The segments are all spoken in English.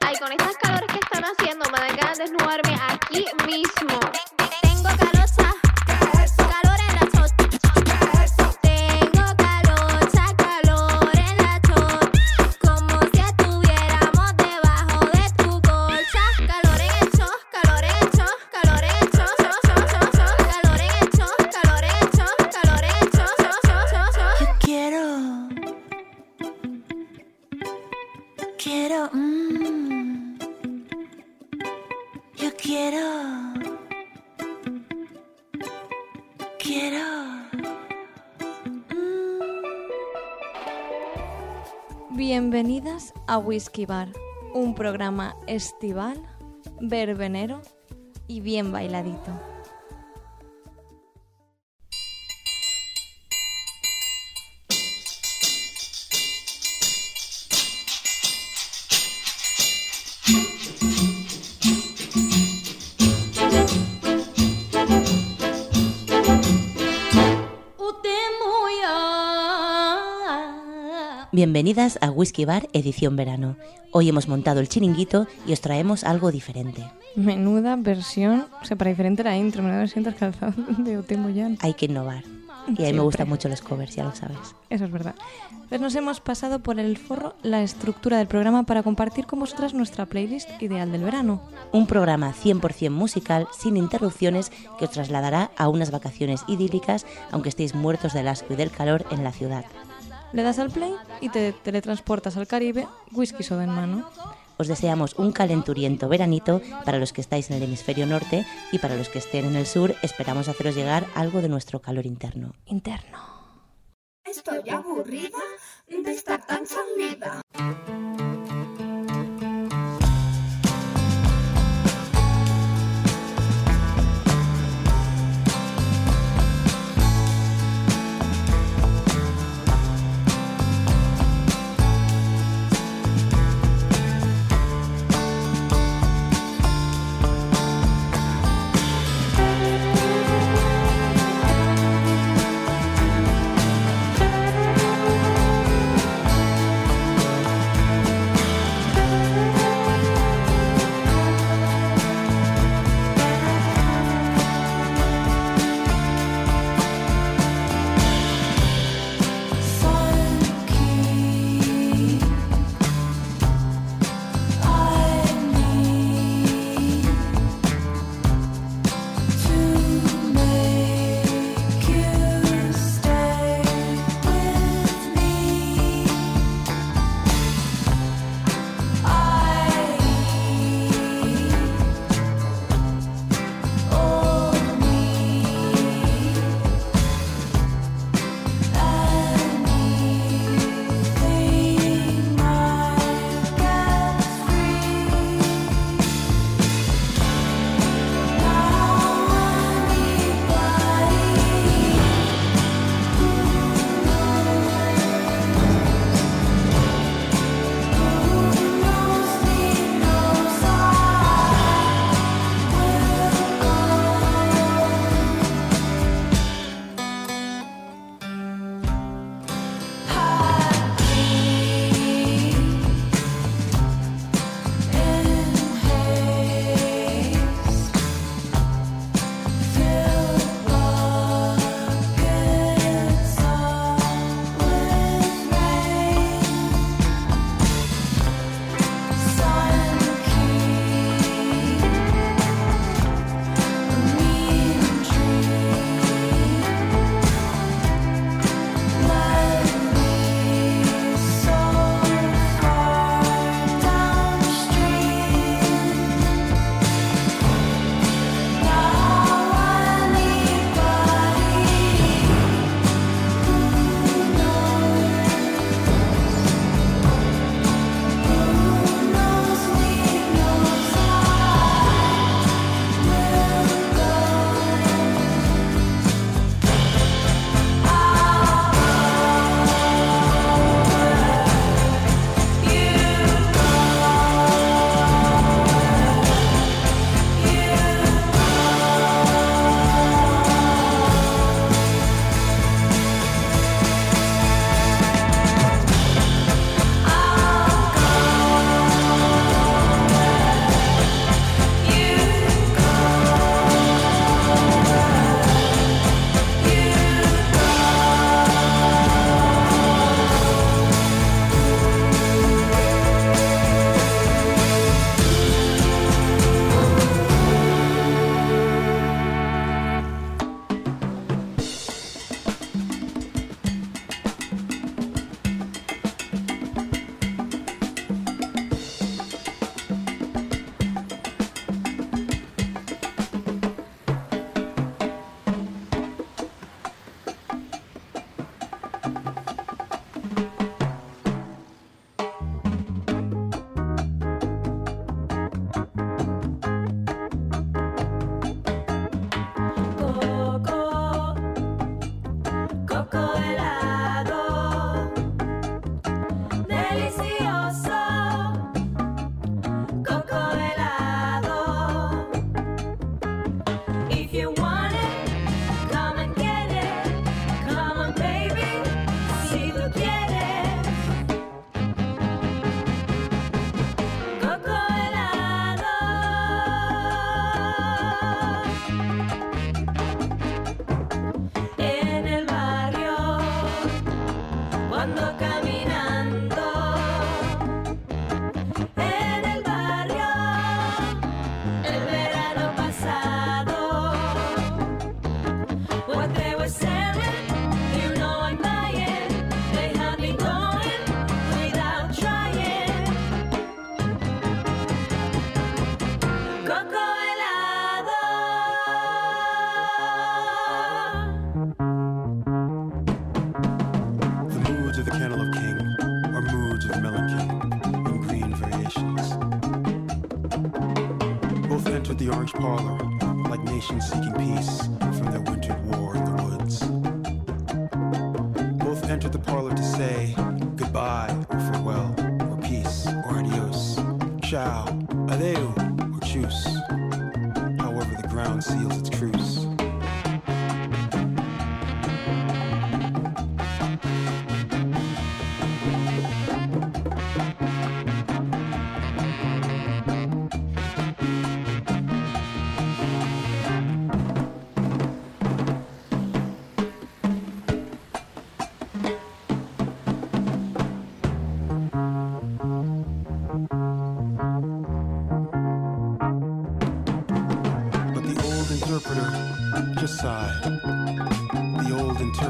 Ay, con estas calores que están haciendo, me dan ganas de desnudarme aquí mismo. Whisky Bar, un programa estival, verbenero y bien bailadito. Bienvenidas a Whisky Bar Edición Verano. Hoy hemos montado el chiringuito y os traemos algo diferente. Menuda versión, o sea, para diferente la intro, menuda versión calzado de Otemo Jan. Hay que innovar. Y a mí me Siempre. gustan mucho los covers, ya lo sabes. Eso es verdad. Pues nos hemos pasado por el forro la estructura del programa para compartir con vosotras nuestra playlist ideal del verano. Un programa 100% musical, sin interrupciones, que os trasladará a unas vacaciones idílicas, aunque estéis muertos del asco y del calor en la ciudad. Le das al play y te teletransportas al Caribe, whisky soda en mano. Os deseamos un calenturiento veranito para los que estáis en el hemisferio norte y para los que estén en el sur esperamos haceros llegar algo de nuestro calor interno. Interno. Estoy aburrida de estar tan salida.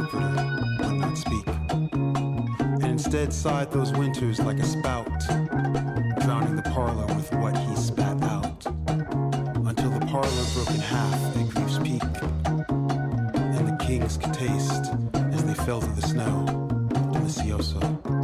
Interpreter would not speak. And instead sighed those winters like a spout, drowning the parlor with what he spat out. Until the parlor broke in half at grief's peak. And the kings could taste, as they fell to the snow, delicioso,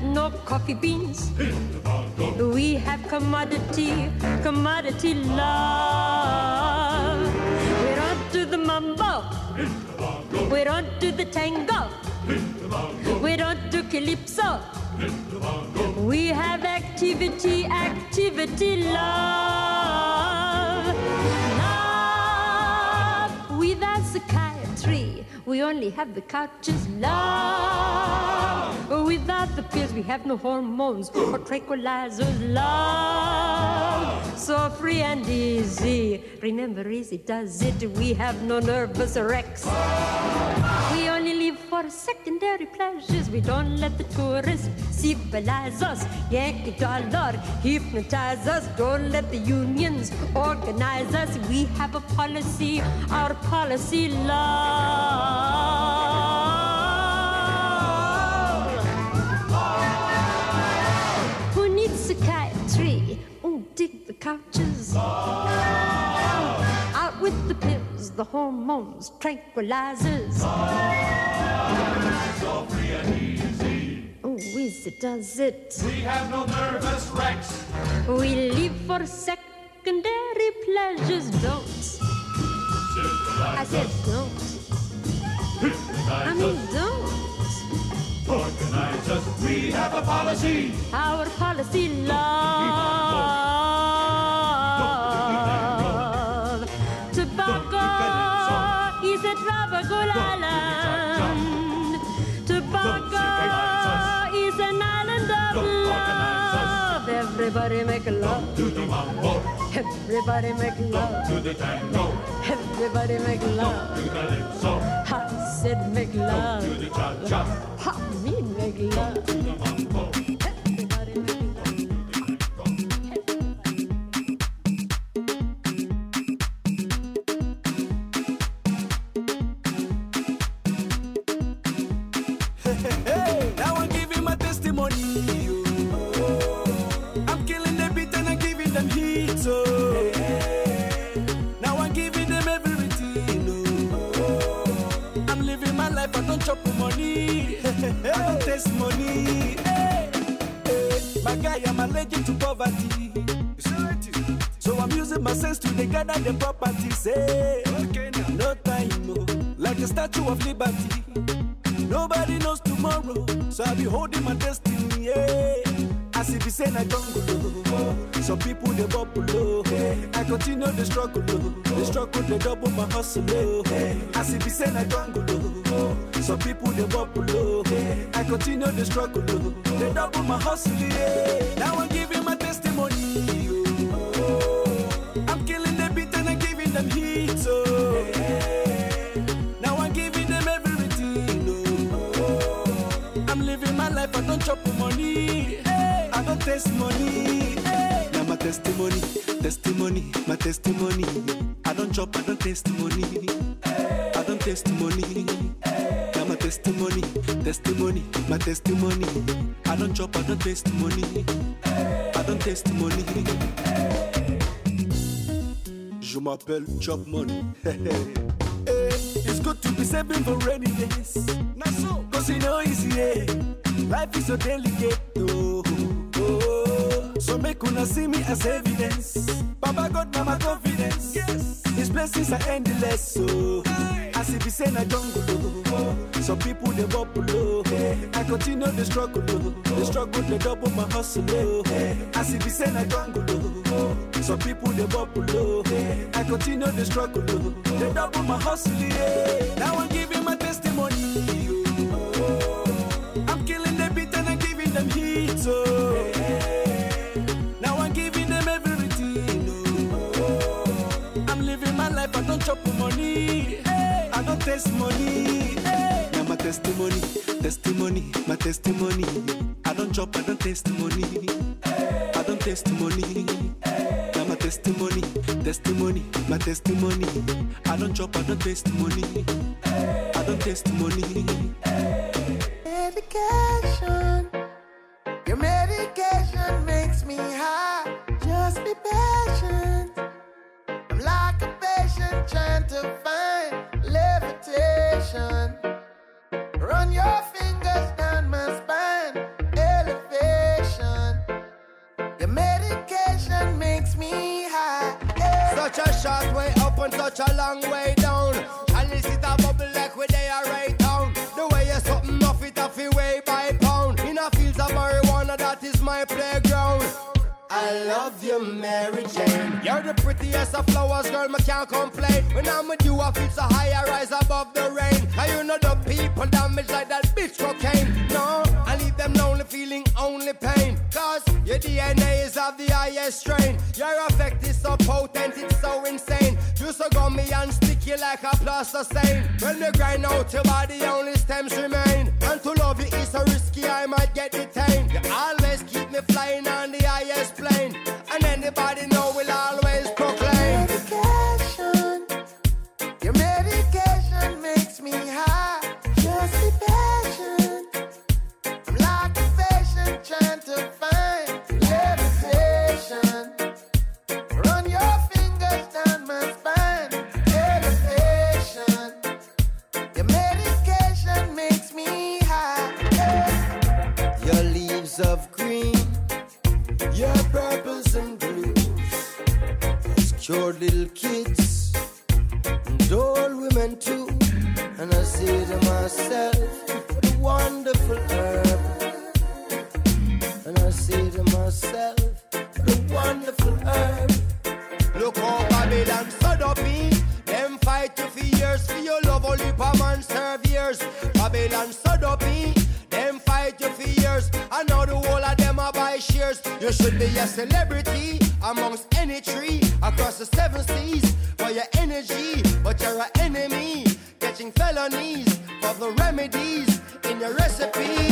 No coffee beans. We have commodity, commodity love. We don't do the mambo. We don't do the tango. We don't do calypso. We have activity, activity, love. Love without psychiatry. We only have the couches, love. Without the pills, we have no hormones or tranquilizers, love. So free and easy. Remember, easy does it. We have no nervous wrecks. We only live for secondary pleasures. We don't let the tourists civilize us. Yankee dollar hypnotize us. Don't let the unions organize us. We have a policy, our policy love. Couches. Out with the pills, the hormones, tranquilizers. So free and easy. Oh, easy does it. We have no nervous wrecks. We live for secondary pleasures, don't. I said don't. I mean don't. Organize us. We have a policy. Our policy love. Everybody make love. To the mambo. Everybody make love. To the tango. Everybody make love. To the calypso. I said make love. To the cha-cha. I mean make love. To the mambo. Guy, I'm allergic to poverty. So I'm using my sense to gather the properties. Hey, no time, oh, like a statue of liberty. Nobody knows tomorrow, so I be holding my destiny. Yeah. As if it's jungle, oh. Some people they bubble. Oh. I continue the struggle, oh. the struggle they double my hustle. Oh. As if it's in a jungle, oh. some people they bubble. Oh. I continue the struggle, oh. they double my hustle. Yeah. Now I'm giving my testimony. Oh. I'm killing the beat and I'm giving them heat. Oh. Now I'm giving them everything. Oh. I'm living my life, I don't chop money. Hey. I don't taste money. Testimony, testimony, my testimony. I don't chop, I don't taste money. I don't taste money. Now my testimony, testimony, my testimony. I don't chop, I don't taste money. I don't taste money. Je m'appelle Chop Money. Eh, it's good to be saving for rainy days. Cause you know easy. Yeah. Life is so delicate. Oh, oh. Make una see me as evidence. Baba God, my confidence. Yes. His blessings are endless. Oh. So, as if it's in a jungle. Oh. Some people they bubble. Oh. I continue the struggle. Oh. The struggle they double my hustle. Oh. As if it's in a jungle. Oh. Some people they bubble. Oh. I continue the struggle. Oh. They double my hustle. Yeah. Now I'm giving my testimony. Don't taste money. Eh. Now my testimony, testimony, my testimony. I don't chop, I don't taste money. Eh. I don't taste money. Eh. Now my testimony, testimony, my testimony. I don't chop, I don't taste money. I don't taste money. Medication. Your medication makes me high. Just be patient. I'm like a patient trying to find levitation. Run your fingers down my spine. Elevation. Your medication makes me high. Such a short way up and such a long way down. Chalice it a bubble like we they are right I love you, Mary Jane. You're the prettiest of flowers, girl, me can't complain. When I'm with you, I feel so high, I rise above the rain. And you know the people damage like that bitch cocaine. No, I leave them lonely, feeling only pain. Cause your DNA is of the highest strain. Your effect is so potent, it's so insane. You so gummy and sticky like a plaster stain. When you grind out your body, only stems remain. And to love you is so risky, I might get detained. You always keep me flying on the highest has little kids and old women too. And I say to myself, what a wonderful herb. And I say to myself, what a wonderful herb. Look how Babylon shares. You should be a celebrity amongst any tree across the seven seas for your energy, but you're an enemy. Catching felonies for the remedies in your recipes.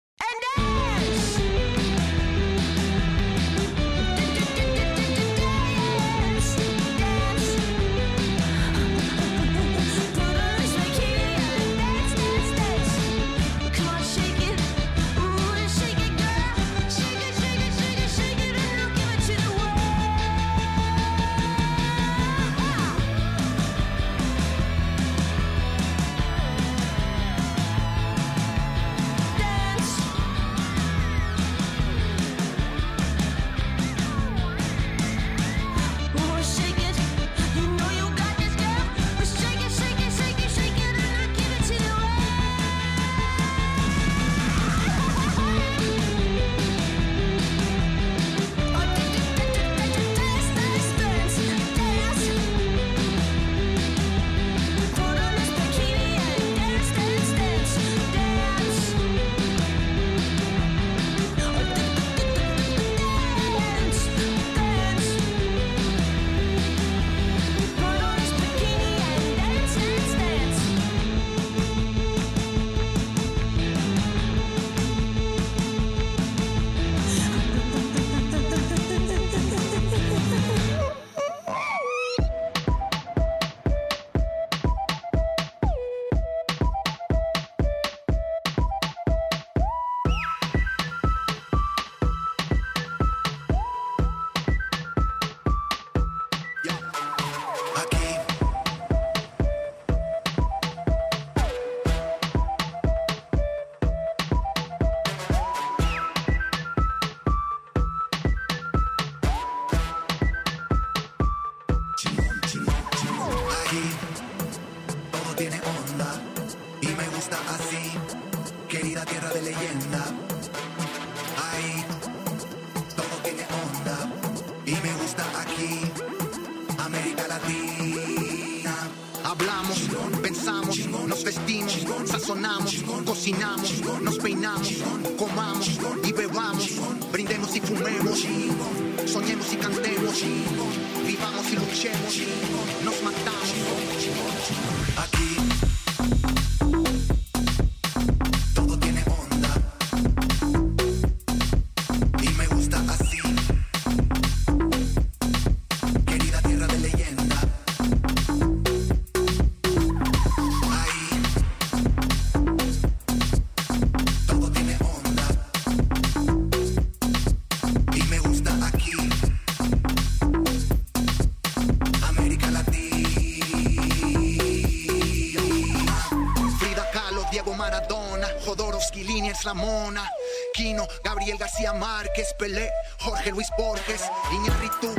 García Márquez, Pelé, Jorge Luis Borges, Iñarritu,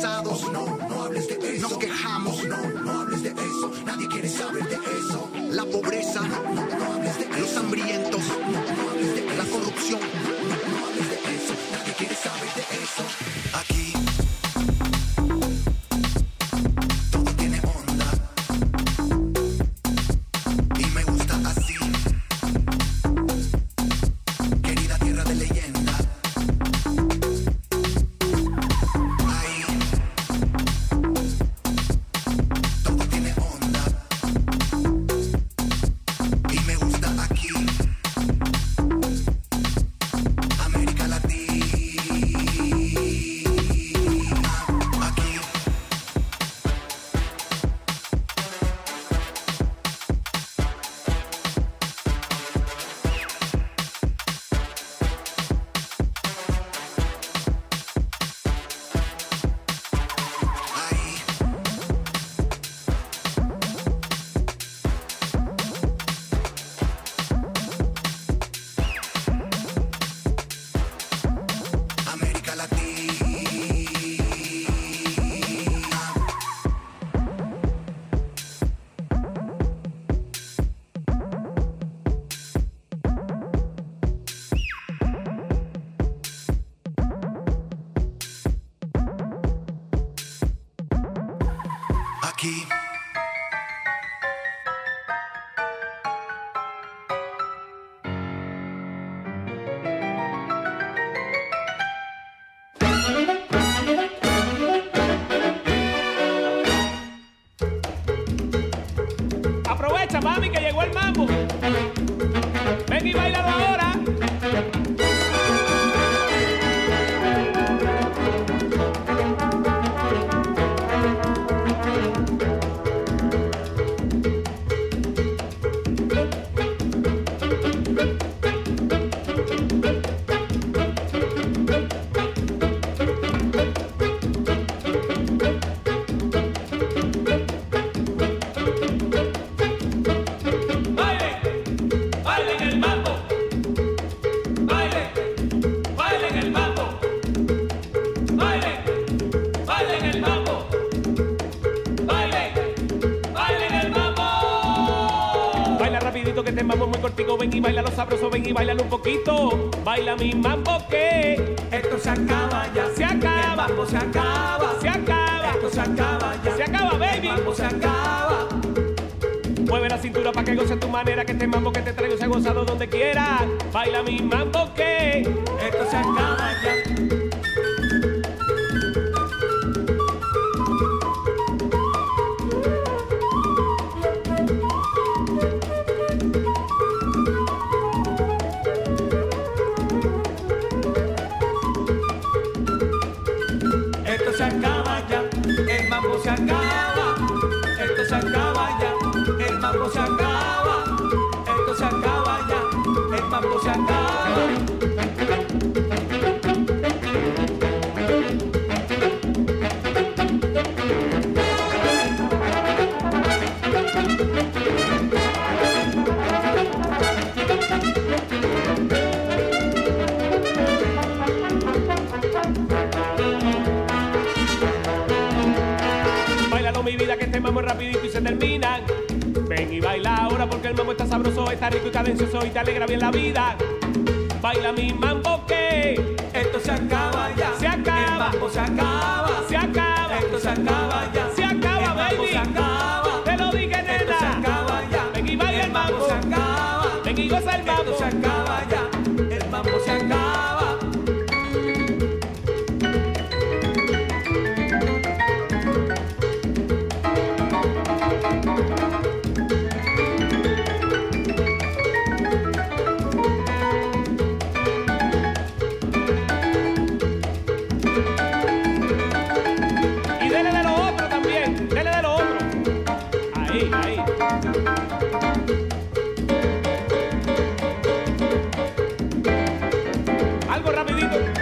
pasados. No, no hables de eso. Nos quejamos. No, sabroso, ven y bailalo un poquito. Baila mi mambo que esto se acaba ya. Se acaba. El mambo se acaba. Se acaba. Esto se acaba ya. Se acaba, baby. El mambo se acaba. Mueve la cintura para que goce tu manera, que este mambo que te traigo se ha gozado donde quiera. Baila mi mambo que esto se acaba ya. El mambo está sabroso, está rico y cadencioso y te alegra bien la vida. Baila mi mambo que esto se acaba ya. Se acaba. El mambo se acaba. Se acaba. Esto se acaba ya. Se acaba, el mambo baby. se acaba. Te lo dije, nena. Esto se acaba ya. Ven y baila el mambo. se acaba. Ven y goza el mambo. Esto se acaba ya. Algo rapidito.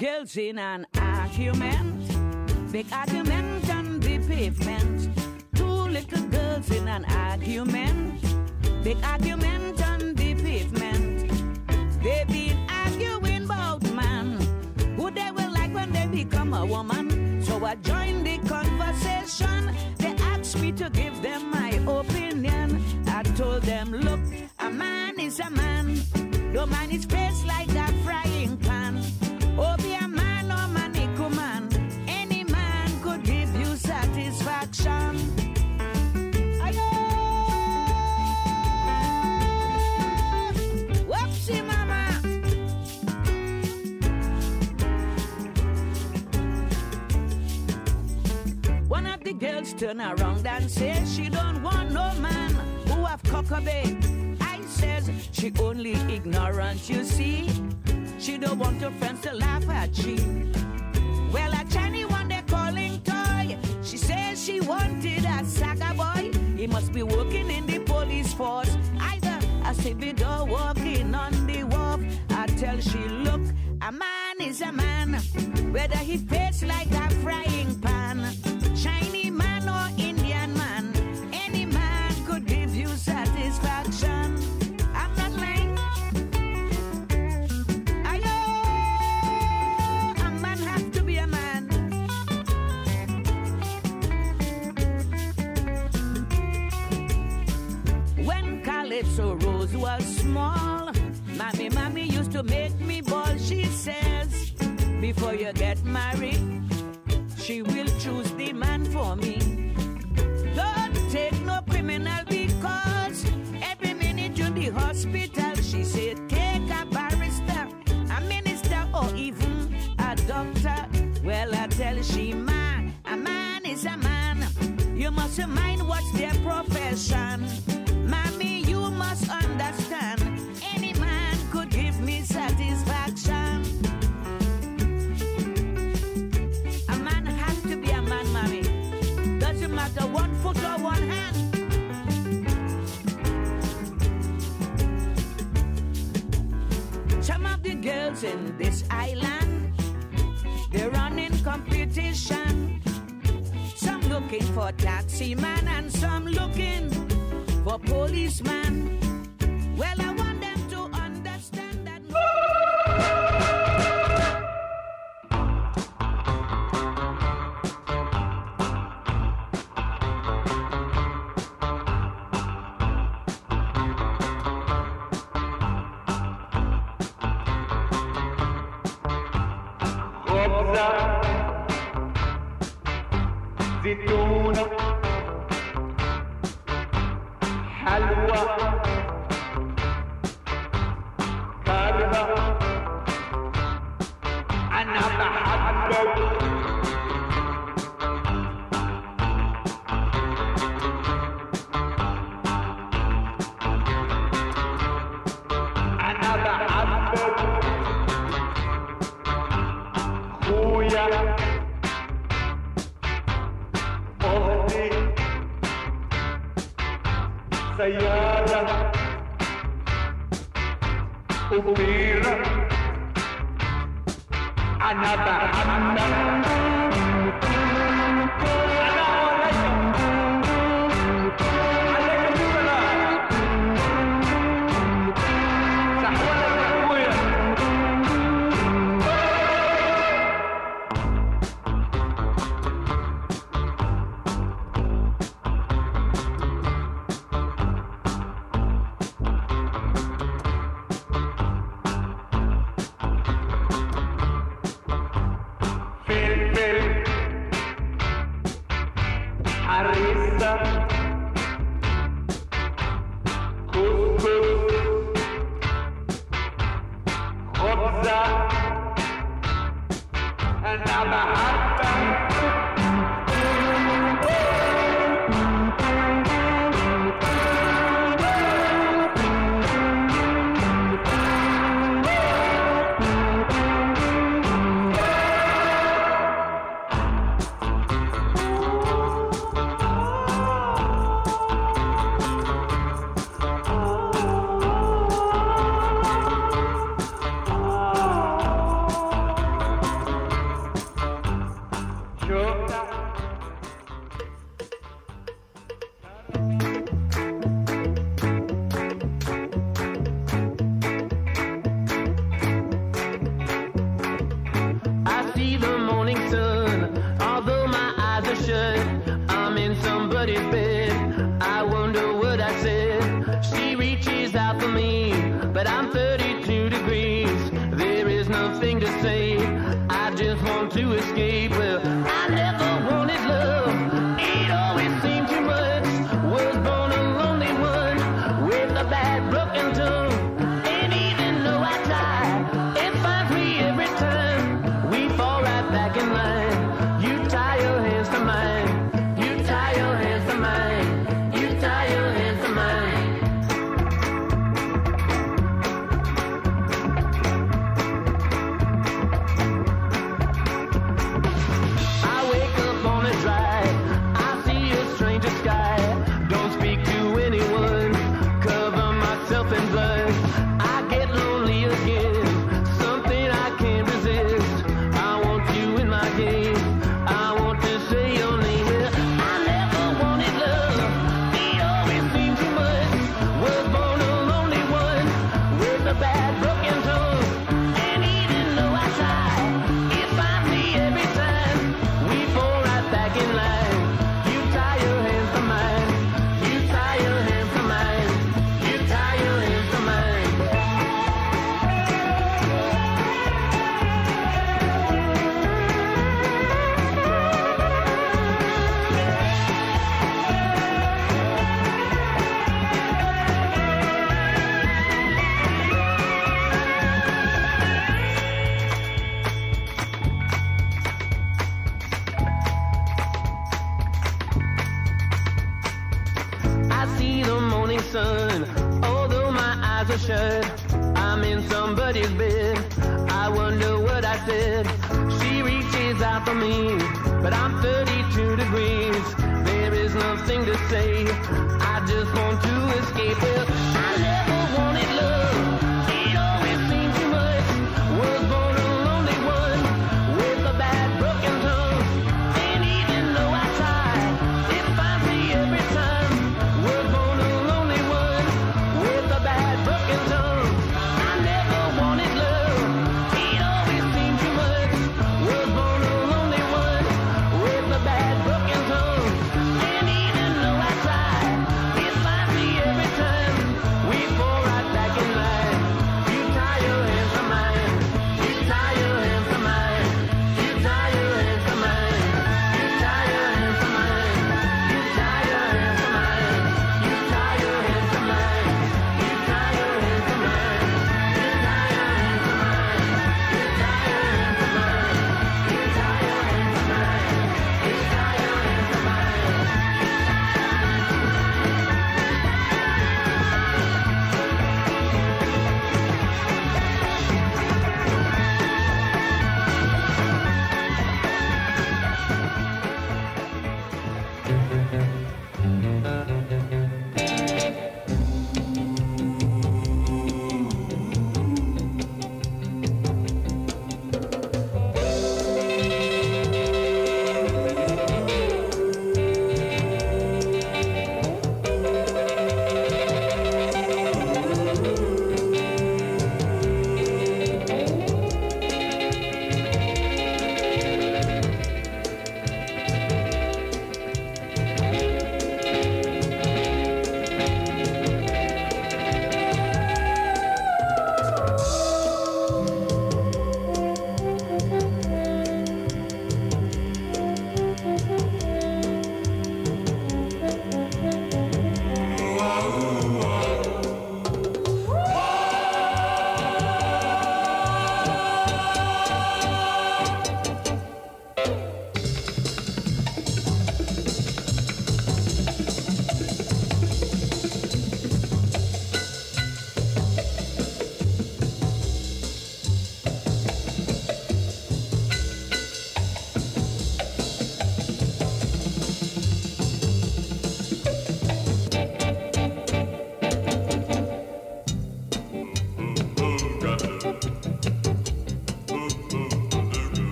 Girls in an argument, big argument on the pavement. Two little girls in an argument, big argument on the pavement. They've been arguing about man, who they will like when they become a woman. So I joined the conversation. They asked me to give them my opinion. I told them, look, a man is a man. No man is faced like girls turn around and say she don't want no man who have cockabay. I says she only ignorant, you see. She don't want her friends to laugh at she. Well, a Chinese one they calling toy. She says she wanted a saga boy. He must be working in the police force. Either a civil working on the wharf. I tell she, look, a man is a man. Whether he face like a frying pan. To make me ball. She says, before you get married, she will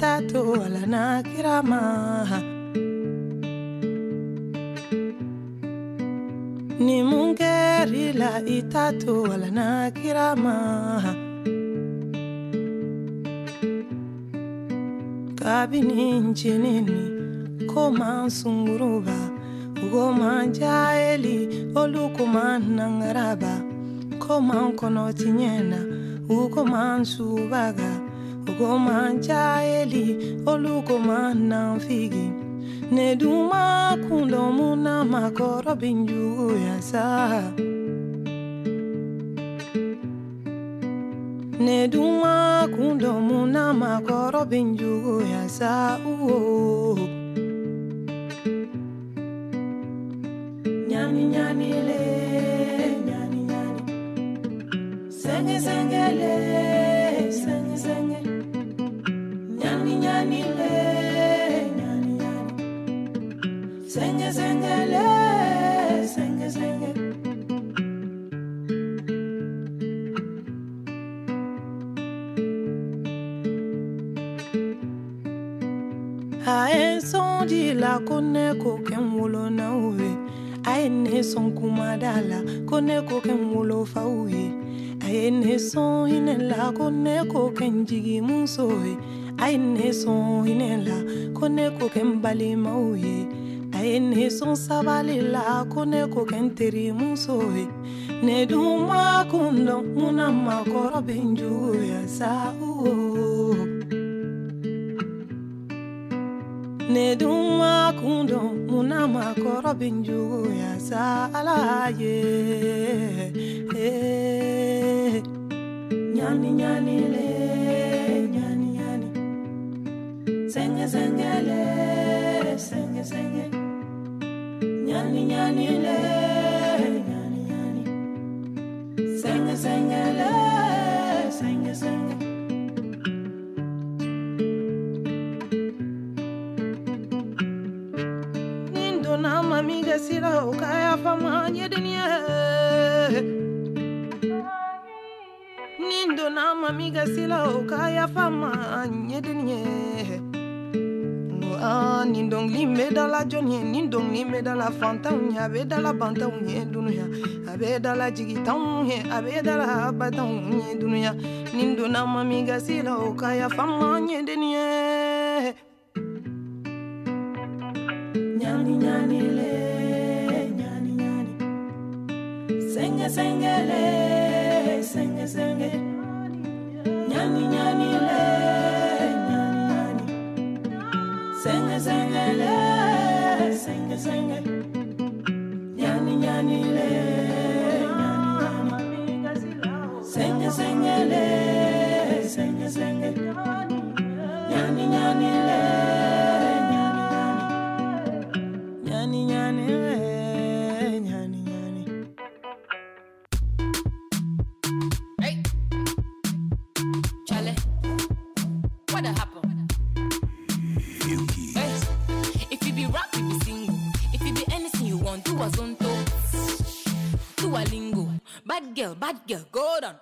la itato ala na kirama. Ni mungeri la itato ala na kirama. Kabini njinini koma sunguruba Ugoma jaeli olukuma nangaraba. Koma kono tinyena ukoma subaga Ugoma jaeli olukuma nanfigi Neduma kundo muna makoro binju yasa Neduma kundo muna makoro binju yasa uo. Nyani nyani le nyani nyani. Senge senge le senge Nyani le nyani nyani. Senge senge le senge senge. A ye son di la ko ne ko kɛ n wolo naw ye a ye ne sɔn kumada la ko ne ko kɛ n wolo faw ye a ye ne sɔn hinɛ la ko ne ko kɛ n jigi muso ye a ye ne sɔn hinɛ la ko ne ko kɛ n balimaw ye a ye ne sɔn sabali la ko ne ko kɛ n teri muso ye ne dun ma kun dɔn mun na makɔrɔ n juguya ne dun ma kun dɔn mun na makɔrɔ bɛ n juguya Eh. ɲani ɲani le sɛŋɛ sɛŋɛ le sɛŋɛ sɛŋɛ ɲani ɲani le ɲani ɲani sɛŋɛ sɛŋɛ le sɛŋɛ sɛŋɛ Nin donna mami ga sira o kaya fama nyediniye Nin donna mami ga sira o kaya fama nyediniye Ah, nin dɔnkili bɛ da la jɔn ye nin dɔnkili bɛ da la fantanw ye a bɛ da la bantanw ye dunuya a bɛ da la jigitanw ye a bɛ da la batanw ye dunuya nin donna mami ga sira o kaya fama nyediniye Nyani nyani le, nyani nyani. Senge senge le, senge senge. Nyani nyani le. Senge senge le, senge senge. Nyani nyani le, nyani nyani. Senge le, senge senge. Nyani nyani le, girl, go down.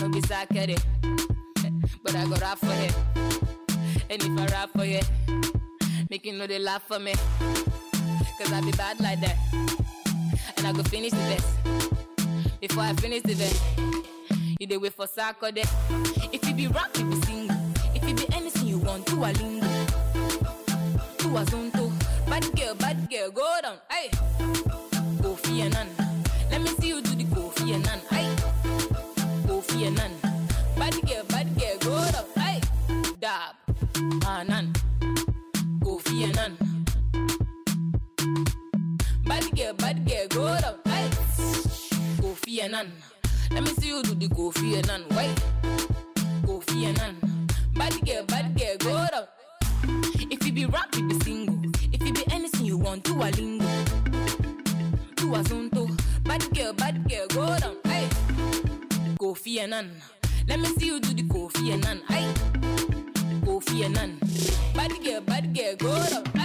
Know be sakere. But I go rap for her. And if I rap for you, make you know they laugh for me. Cause I be bad like that. And I go finish the best. Before I finish the best, you dey wait for Saturday. If you be rap, you be single. If you be anything you want, do a lingo. Do a zonto. Bad girl, bad girl, go down. Annan. Let me see you do the Kofi Annan. Why? Kofi Annan. Bad girl, bad girl, go down. If you be rap, you be single. If you be anything you want, do a lingo. Do a zonto. Bad girl, bad girl, go down. Hey. Kofi Annan. Let me see you do the Kofi Annan. Hey. Kofi Annan. Bad girl, bad girl, go down.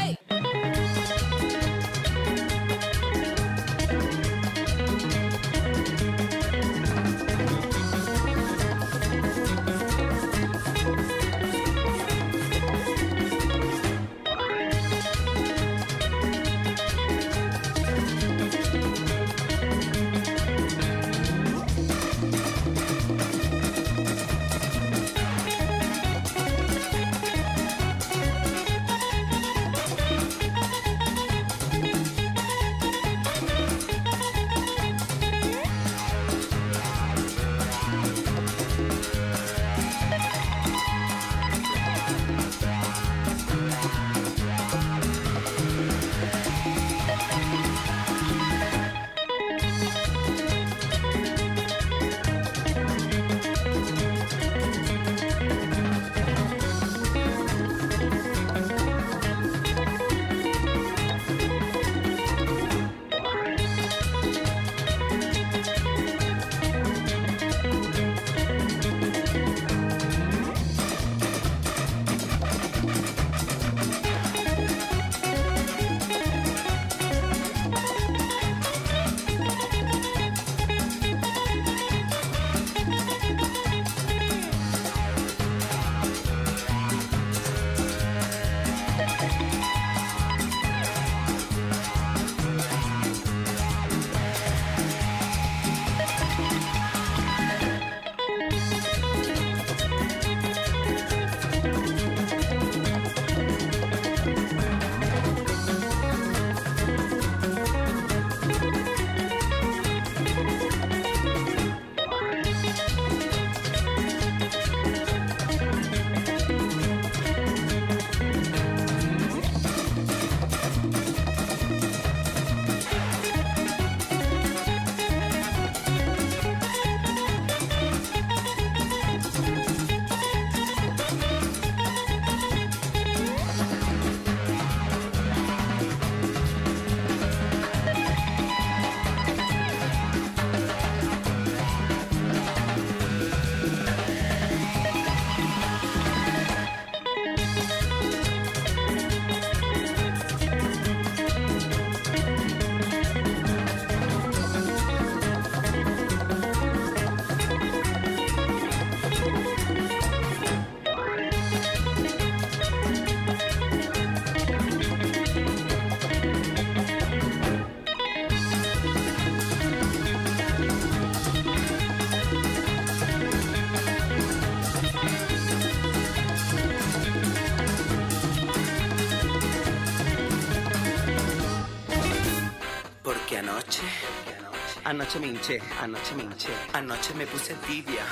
Anoche me hinché, anoche me hinché, anoche me puse tibia,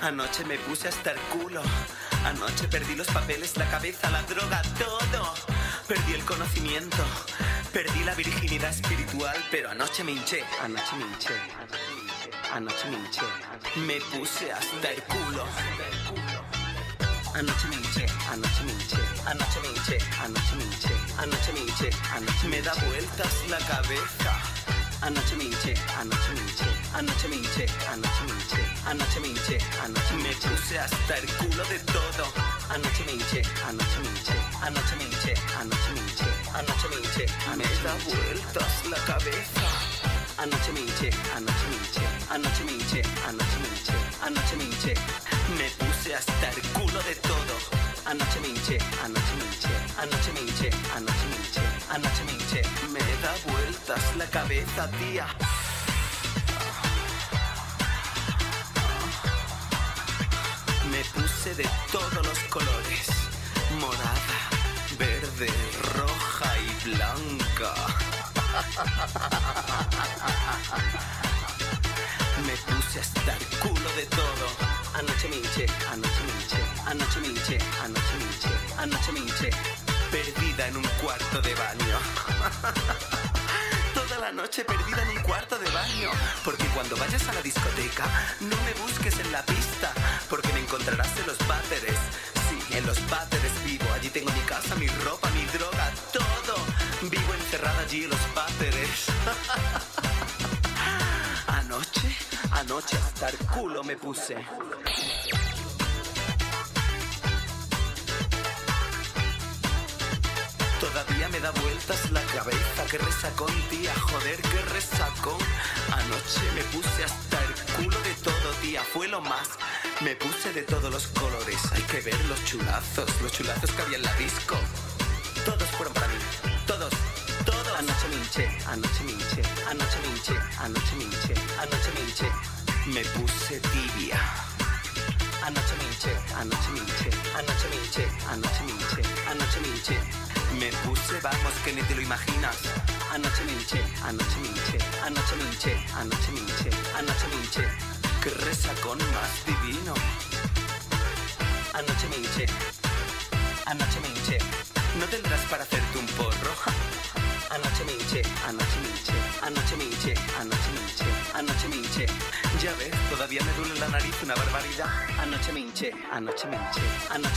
anoche me puse hasta el culo, anoche perdí los papeles, la cabeza, la droga, todo, perdí el conocimiento, perdí la virginidad espiritual, pero anoche me hinché, anoche me hinché, anoche me hinché, me puse hasta el culo. Anoche me hinché, anoche me hinché, anoche me hinché, anoche me hinché, anoche me hinché, anoche me da vueltas la cabeza. 안나참인체 안나참인체 안나참인체 안나참인체 안나참인체 안나참인체. useas hasta el culo de todo 안나참인체 안나참인체 안나참인체 안나참인체 안나참인체. me da vueltas la cabeza Anoche me hinché, anoche me hinché, anoche me hinché, anoche me hinché, anoche me hinché, me puse hasta el culo de todo. Anoche me hinché, anoche me hinché, anoche me hinché, anoche me hinché, anoche me me da vueltas la cabeza, tía. Me puse de todos los colores, morada, verde, roja y blanca. Me puse hasta el culo de todo. Anoche me hinché, anoche me hinché, anoche me hinché, anoche me anoche me. Perdida en un cuarto de baño. Toda la noche perdida en un cuarto de baño. Porque cuando vayas a la discoteca, no me busques en la pista. Porque me encontrarás en los váteres. Sí, en los váteres vivo. Allí tengo mi casa, mi ropa, mi droga, todo. Vivo encerrada allí los váteres. Anoche, anoche hasta el culo me puse. Todavía me da vueltas la cabeza, que resacón, tía, joder, que resacón. Anoche me puse hasta el culo de todo, tía, fue lo más. Me puse de todos los colores, hay que ver los chulazos, los chulazos que había en la disco. Todos fueron para mí, todos anoche minché, anoche minché, anoche minché, anoche minché, anoche minché, me puse tibia. Anoche minché, anoche minché, anoche minché, anoche minché, anoche minché, me puse vamos que ni te lo imaginas. Anoche minché, anoche minché, anoche minché, anoche minché, anoche minché, que resacón más divino. Anoche minché, anoche minché, no tendrás para hacerte un porro. hanno cemice, hanno cemice, hanno cemice, hanno cemice, hanno cemiche. Ya ves, todavía me duele la nariz una barbaridad. Hanno cemiche, hanno cemiche, hanno.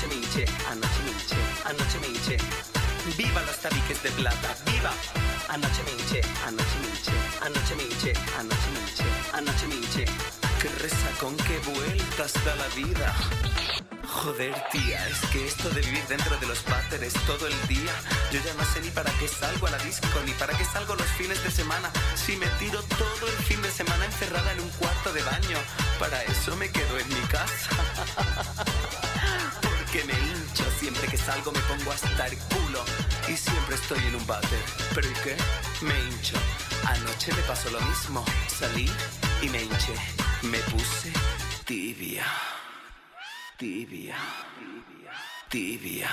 Viva los tabiques de plata, viva. Hanno cemiche, hanno cemiche, hanno cemiche, hanno cemiche, hanno. ¡Qué resacón, qué vueltas da la vida! Joder, tía, es que esto de vivir dentro de los váteres todo el día, yo ya no sé ni para qué salgo a la disco, ni para qué salgo los fines de semana, si me tiro todo el fin de semana encerrada en un cuarto de baño. Para eso me quedo en mi casa. Porque me hincho, siempre que salgo me pongo hasta el culo y siempre estoy en un váter. ¿Pero y qué? Me hincho. Anoche me pasó lo mismo, salí y me hinché. Me puse tibia. Tibia. Tibia.